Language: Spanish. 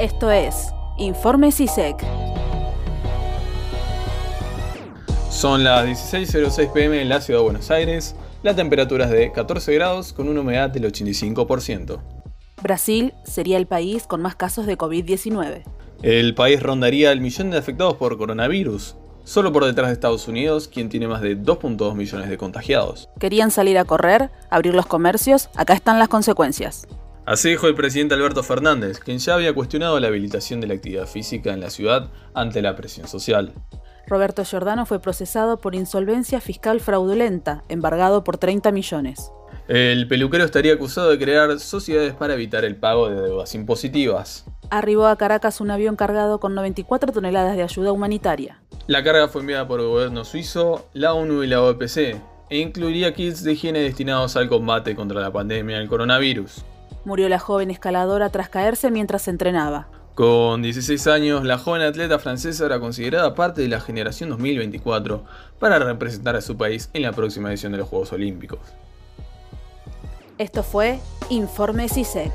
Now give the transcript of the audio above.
Esto es Informe CISEC. Son las 16.06 pm en la ciudad de Buenos Aires. La temperatura es de 14 grados con una humedad del 85%. Brasil sería el país con más casos de COVID-19. El país rondaría el millón de afectados por coronavirus, solo por detrás de Estados Unidos, quien tiene más de 2.2 millones de contagiados. Querían salir a correr, abrir los comercios, acá están las consecuencias. Así dijo el presidente Alberto Fernández, quien ya había cuestionado la habilitación de la actividad física en la ciudad ante la presión social. Roberto Giordano fue procesado por insolvencia fiscal fraudulenta, embargado por 30 millones. El peluquero estaría acusado de crear sociedades para evitar el pago de deudas impositivas. Arribó a Caracas un avión cargado con 94 toneladas de ayuda humanitaria. La carga fue enviada por el gobierno suizo, la ONU y la OPC, e incluiría kits de higiene destinados al combate contra la pandemia del coronavirus. Murió la joven escaladora tras caerse mientras entrenaba. Con 16 años, la joven atleta francesa era considerada parte de la generación 2024 para representar a su país en la próxima edición de los Juegos Olímpicos. Esto fue Informe CISEC.